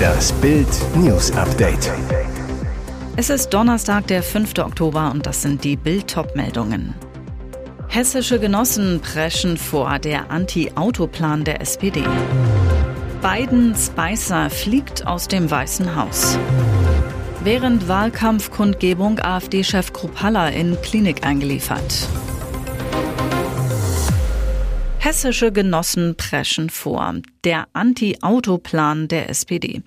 Das Bild News Update. Es ist Donnerstag, der 5. Oktober und das sind die Bild-Top-Meldungen. Hessische Genossen preschen vor der Anti-Auto-Plan der SPD. Biden Spicer fliegt aus dem Weißen Haus. Während Wahlkampfkundgebung AfD-Chef Kruppalla in Klinik eingeliefert. Hessische Genossen preschen vor. Der Anti-Auto-Plan der SPD.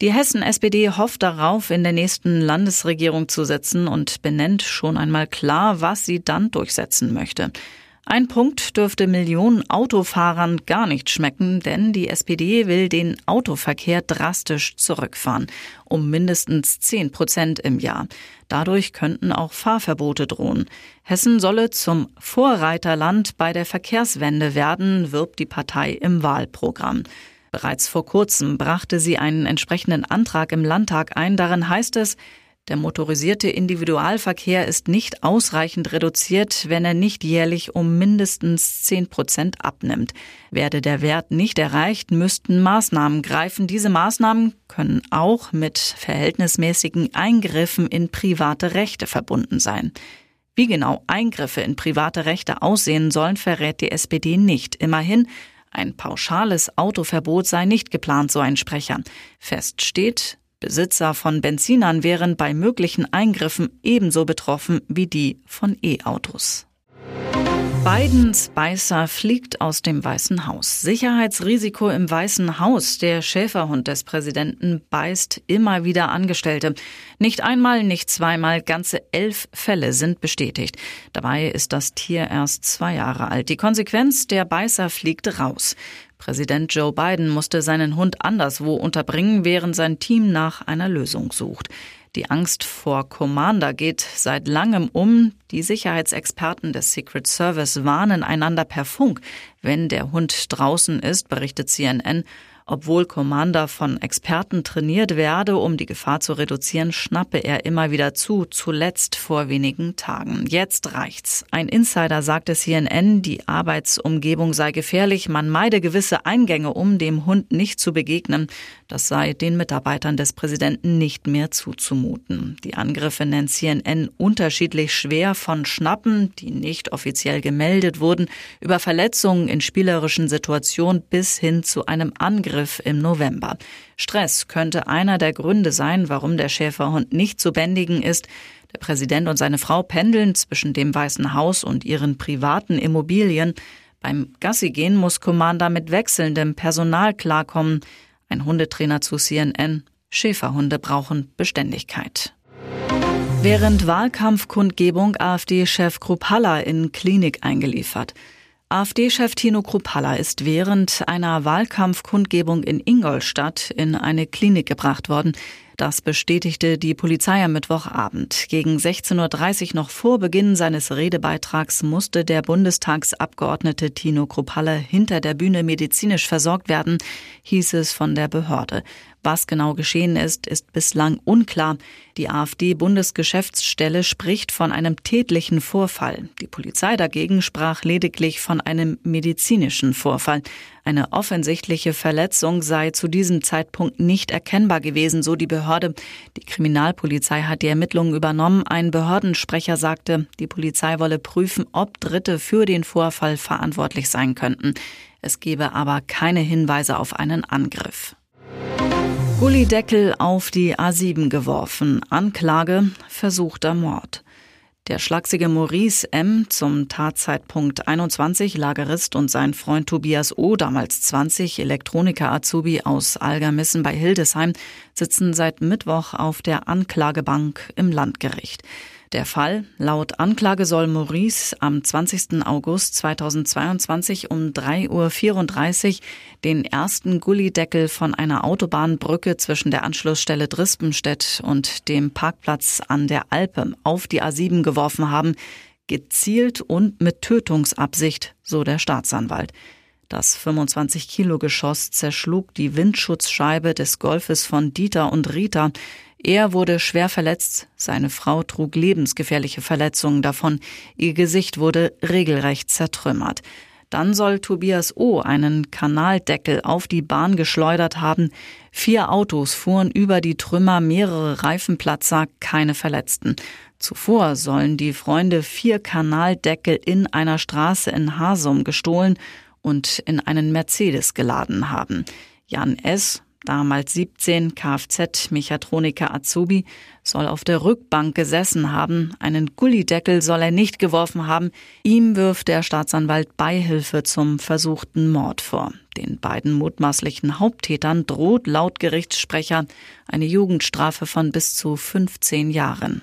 Die Hessen-SPD hofft darauf, in der nächsten Landesregierung zu sitzen und benennt schon einmal klar, was sie dann durchsetzen möchte. Ein Punkt dürfte Millionen Autofahrern gar nicht schmecken, denn die SPD will den Autoverkehr drastisch zurückfahren, um mindestens 10 Prozent im Jahr. Dadurch könnten auch Fahrverbote drohen. Hessen solle zum Vorreiterland bei der Verkehrswende werden, wirbt die Partei im Wahlprogramm. Bereits vor kurzem brachte sie einen entsprechenden Antrag im Landtag ein. Darin heißt es, der motorisierte Individualverkehr ist nicht ausreichend reduziert, wenn er nicht jährlich um mindestens 10 Prozent abnimmt. Werde der Wert nicht erreicht, müssten Maßnahmen greifen. Diese Maßnahmen können auch mit verhältnismäßigen Eingriffen in private Rechte verbunden sein. Wie genau Eingriffe in private Rechte aussehen sollen, verrät die SPD nicht. Immerhin, ein pauschales Autoverbot sei nicht geplant, so ein Sprecher. Fest steht, Besitzer von Benzinern wären bei möglichen Eingriffen ebenso betroffen wie die von E-Autos. Biden Spicer fliegt aus dem Weißen Haus. Sicherheitsrisiko im Weißen Haus. Der Schäferhund des Präsidenten beißt immer wieder Angestellte. Nicht einmal, nicht zweimal, ganze elf Fälle sind bestätigt. Dabei ist das Tier erst zwei Jahre alt. Die Konsequenz, der Beißer fliegt raus. Präsident Joe Biden musste seinen Hund anderswo unterbringen, während sein Team nach einer Lösung sucht. Die Angst vor Commander geht seit langem um. Die Sicherheitsexperten des Secret Service warnen einander per Funk, wenn der Hund draußen ist, berichtet CNN. Obwohl Commander von Experten trainiert werde, um die Gefahr zu reduzieren, schnappe er immer wieder zu, zuletzt vor wenigen Tagen. Jetzt reicht's. Ein Insider sagte CNN, die Arbeitsumgebung sei gefährlich, man meide gewisse Eingänge, um dem Hund nicht zu begegnen. Das sei den Mitarbeitern des Präsidenten nicht mehr zuzumuten. Die Angriffe nennt CNN unterschiedlich schwer von Schnappen, die nicht offiziell gemeldet wurden, über Verletzungen in spielerischen Situationen bis hin zu einem Angriff Angriff im November. Stress könnte einer der Gründe sein, warum der Schäferhund nicht zu bändigen ist. Der Präsident und seine Frau pendeln zwischen dem Weißen Haus und ihren privaten Immobilien. Beim Gassigehen muss Commander mit wechselndem Personal klarkommen. Ein Hundetrainer zu CNN. Schäferhunde brauchen Beständigkeit. Während Wahlkampfkundgebung AfD-Chef Kruppalla in Klinik eingeliefert. AfD-Chef Tino Kruppalla ist während einer Wahlkampfkundgebung in Ingolstadt in eine Klinik gebracht worden. Das bestätigte die Polizei am Mittwochabend. Gegen 16.30 Uhr noch vor Beginn seines Redebeitrags musste der Bundestagsabgeordnete Tino Kruppalla hinter der Bühne medizinisch versorgt werden, hieß es von der Behörde. Was genau geschehen ist, ist bislang unklar. Die AfD-Bundesgeschäftsstelle spricht von einem tätlichen Vorfall. Die Polizei dagegen sprach lediglich von einem medizinischen Vorfall. Eine offensichtliche Verletzung sei zu diesem Zeitpunkt nicht erkennbar gewesen, so die Behörde. Die Kriminalpolizei hat die Ermittlungen übernommen. Ein Behördensprecher sagte, die Polizei wolle prüfen, ob Dritte für den Vorfall verantwortlich sein könnten. Es gebe aber keine Hinweise auf einen Angriff. Gullideckel auf die A7 geworfen. Anklage versuchter Mord. Der schlachsige Maurice M., zum Tatzeitpunkt 21, Lagerist und sein Freund Tobias O., damals 20, Elektroniker-Azubi aus Algermissen bei Hildesheim, sitzen seit Mittwoch auf der Anklagebank im Landgericht. Der Fall, laut Anklage soll Maurice am 20. August 2022 um 3.34 Uhr den ersten Gullideckel von einer Autobahnbrücke zwischen der Anschlussstelle Drispenstedt und dem Parkplatz an der Alpe auf die A7 geworfen haben, gezielt und mit Tötungsabsicht, so der Staatsanwalt. Das 25 Kilo Geschoss zerschlug die Windschutzscheibe des Golfes von Dieter und Rita. Er wurde schwer verletzt, seine Frau trug lebensgefährliche Verletzungen davon, ihr Gesicht wurde regelrecht zertrümmert. Dann soll Tobias O. einen Kanaldeckel auf die Bahn geschleudert haben. Vier Autos fuhren über die Trümmer, mehrere Reifenplatzer, keine Verletzten. Zuvor sollen die Freunde vier Kanaldeckel in einer Straße in Hasum gestohlen und in einen Mercedes geladen haben. Jan S., damals 17, Kfz-Mechatroniker Azubi, soll auf der Rückbank gesessen haben. Einen Gullideckel soll er nicht geworfen haben. Ihm wirft der Staatsanwalt Beihilfe zum versuchten Mord vor. Den beiden mutmaßlichen Haupttätern droht laut Gerichtssprecher eine Jugendstrafe von bis zu 15 Jahren.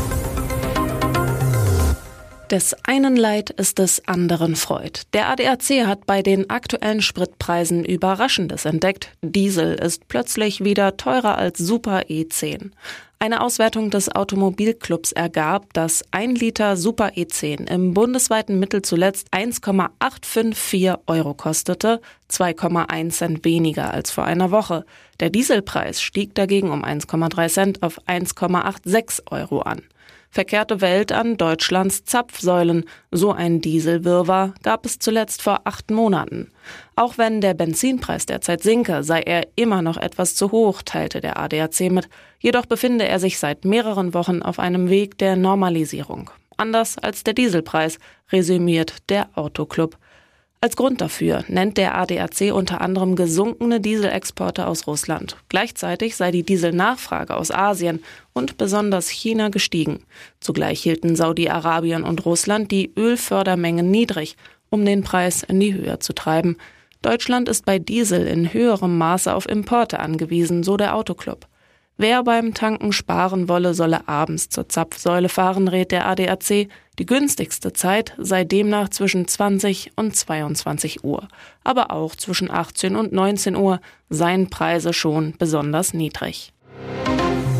Des einen Leid ist des anderen Freud. Der ADAC hat bei den aktuellen Spritpreisen Überraschendes entdeckt. Diesel ist plötzlich wieder teurer als Super E10. Eine Auswertung des Automobilclubs ergab, dass ein Liter Super E10 im bundesweiten Mittel zuletzt 1,854 Euro kostete, 2,1 Cent weniger als vor einer Woche. Der Dieselpreis stieg dagegen um 1,3 Cent auf 1,86 Euro an. Verkehrte Welt an Deutschlands Zapfsäulen. So ein Dieselwirrwarr gab es zuletzt vor acht Monaten. Auch wenn der Benzinpreis derzeit sinke, sei er immer noch etwas zu hoch, teilte der ADAC mit. Jedoch befinde er sich seit mehreren Wochen auf einem Weg der Normalisierung. Anders als der Dieselpreis, resümiert der Autoclub. Als Grund dafür nennt der ADAC unter anderem gesunkene Dieselexporte aus Russland. Gleichzeitig sei die Dieselnachfrage aus Asien und besonders China gestiegen. Zugleich hielten Saudi-Arabien und Russland die Ölfördermengen niedrig, um den Preis in die Höhe zu treiben. Deutschland ist bei Diesel in höherem Maße auf Importe angewiesen, so der Autoclub. Wer beim Tanken sparen wolle, solle abends zur Zapfsäule fahren, rät der ADAC. Die günstigste Zeit sei demnach zwischen 20 und 22 Uhr. Aber auch zwischen 18 und 19 Uhr seien Preise schon besonders niedrig.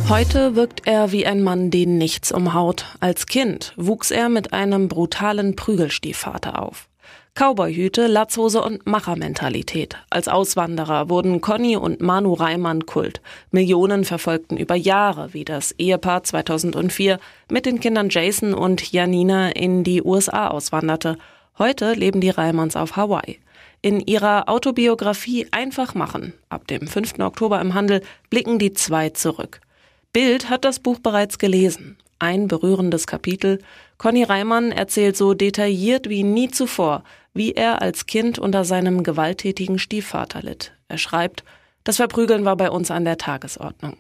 Heute wirkt er wie ein Mann, den nichts umhaut. Als Kind wuchs er mit einem brutalen Prügelstiefvater auf. Cowboyhüte, Latzhose und Machermentalität. Als Auswanderer wurden Conny und Manu Reimann Kult. Millionen verfolgten über Jahre, wie das Ehepaar 2004 mit den Kindern Jason und Janina in die USA auswanderte. Heute leben die Reimanns auf Hawaii. In ihrer Autobiografie Einfach machen, ab dem 5. Oktober im Handel, blicken die zwei zurück. Bild hat das Buch bereits gelesen. Ein berührendes Kapitel. Conny Reimann erzählt so detailliert wie nie zuvor, wie er als Kind unter seinem gewalttätigen Stiefvater litt. Er schreibt, das Verprügeln war bei uns an der Tagesordnung.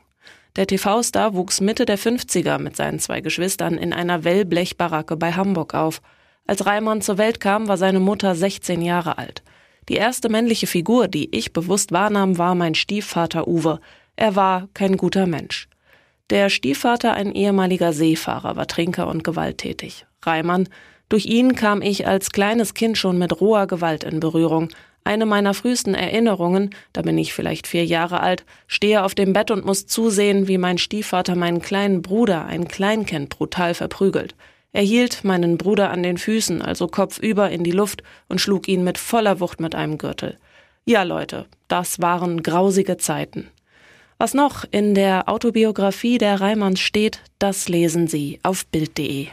Der TV-Star wuchs Mitte der 50er mit seinen zwei Geschwistern in einer Wellblechbaracke bei Hamburg auf. Als Reimann zur Welt kam, war seine Mutter 16 Jahre alt. Die erste männliche Figur, die ich bewusst wahrnahm, war mein Stiefvater Uwe. Er war kein guter Mensch. Der Stiefvater, ein ehemaliger Seefahrer, war Trinker und gewalttätig. Reimann durch ihn kam ich als kleines Kind schon mit roher Gewalt in Berührung. Eine meiner frühesten Erinnerungen, da bin ich vielleicht vier Jahre alt, stehe auf dem Bett und muss zusehen, wie mein Stiefvater meinen kleinen Bruder, ein Kleinkind, brutal verprügelt. Er hielt meinen Bruder an den Füßen, also kopfüber in die Luft und schlug ihn mit voller Wucht mit einem Gürtel. Ja, Leute, das waren grausige Zeiten. Was noch in der Autobiografie der Reimanns steht, das lesen Sie auf Bild.de.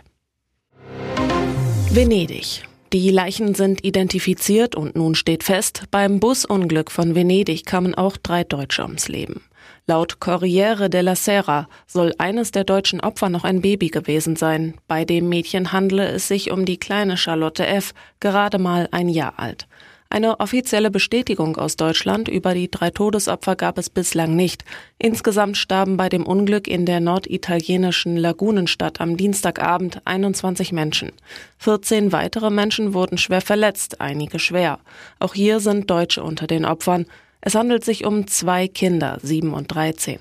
Venedig. Die Leichen sind identifiziert und nun steht fest, beim Busunglück von Venedig kamen auch drei Deutsche ums Leben. Laut Corriere della Sera soll eines der deutschen Opfer noch ein Baby gewesen sein. Bei dem Mädchen handle es sich um die kleine Charlotte F., gerade mal ein Jahr alt. Eine offizielle Bestätigung aus Deutschland über die drei Todesopfer gab es bislang nicht. Insgesamt starben bei dem Unglück in der norditalienischen Lagunenstadt am Dienstagabend 21 Menschen. 14 weitere Menschen wurden schwer verletzt, einige schwer. Auch hier sind Deutsche unter den Opfern. Es handelt sich um zwei Kinder, sieben und dreizehn.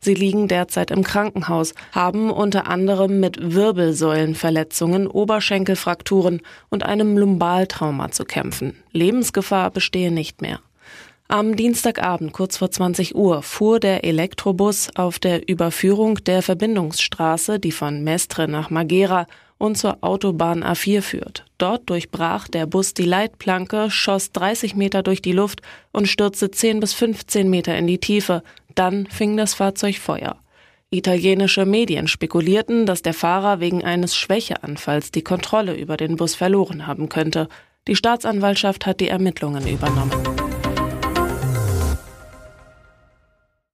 Sie liegen derzeit im Krankenhaus, haben unter anderem mit Wirbelsäulenverletzungen, Oberschenkelfrakturen und einem Lumbaltrauma zu kämpfen. Lebensgefahr bestehe nicht mehr. Am Dienstagabend kurz vor 20 Uhr fuhr der Elektrobus auf der Überführung der Verbindungsstraße, die von Mestre nach Magera und zur Autobahn A4 führt. Dort durchbrach der Bus die Leitplanke, schoss 30 Meter durch die Luft und stürzte 10 bis 15 Meter in die Tiefe. Dann fing das Fahrzeug Feuer. Italienische Medien spekulierten, dass der Fahrer wegen eines Schwächeanfalls die Kontrolle über den Bus verloren haben könnte. Die Staatsanwaltschaft hat die Ermittlungen übernommen.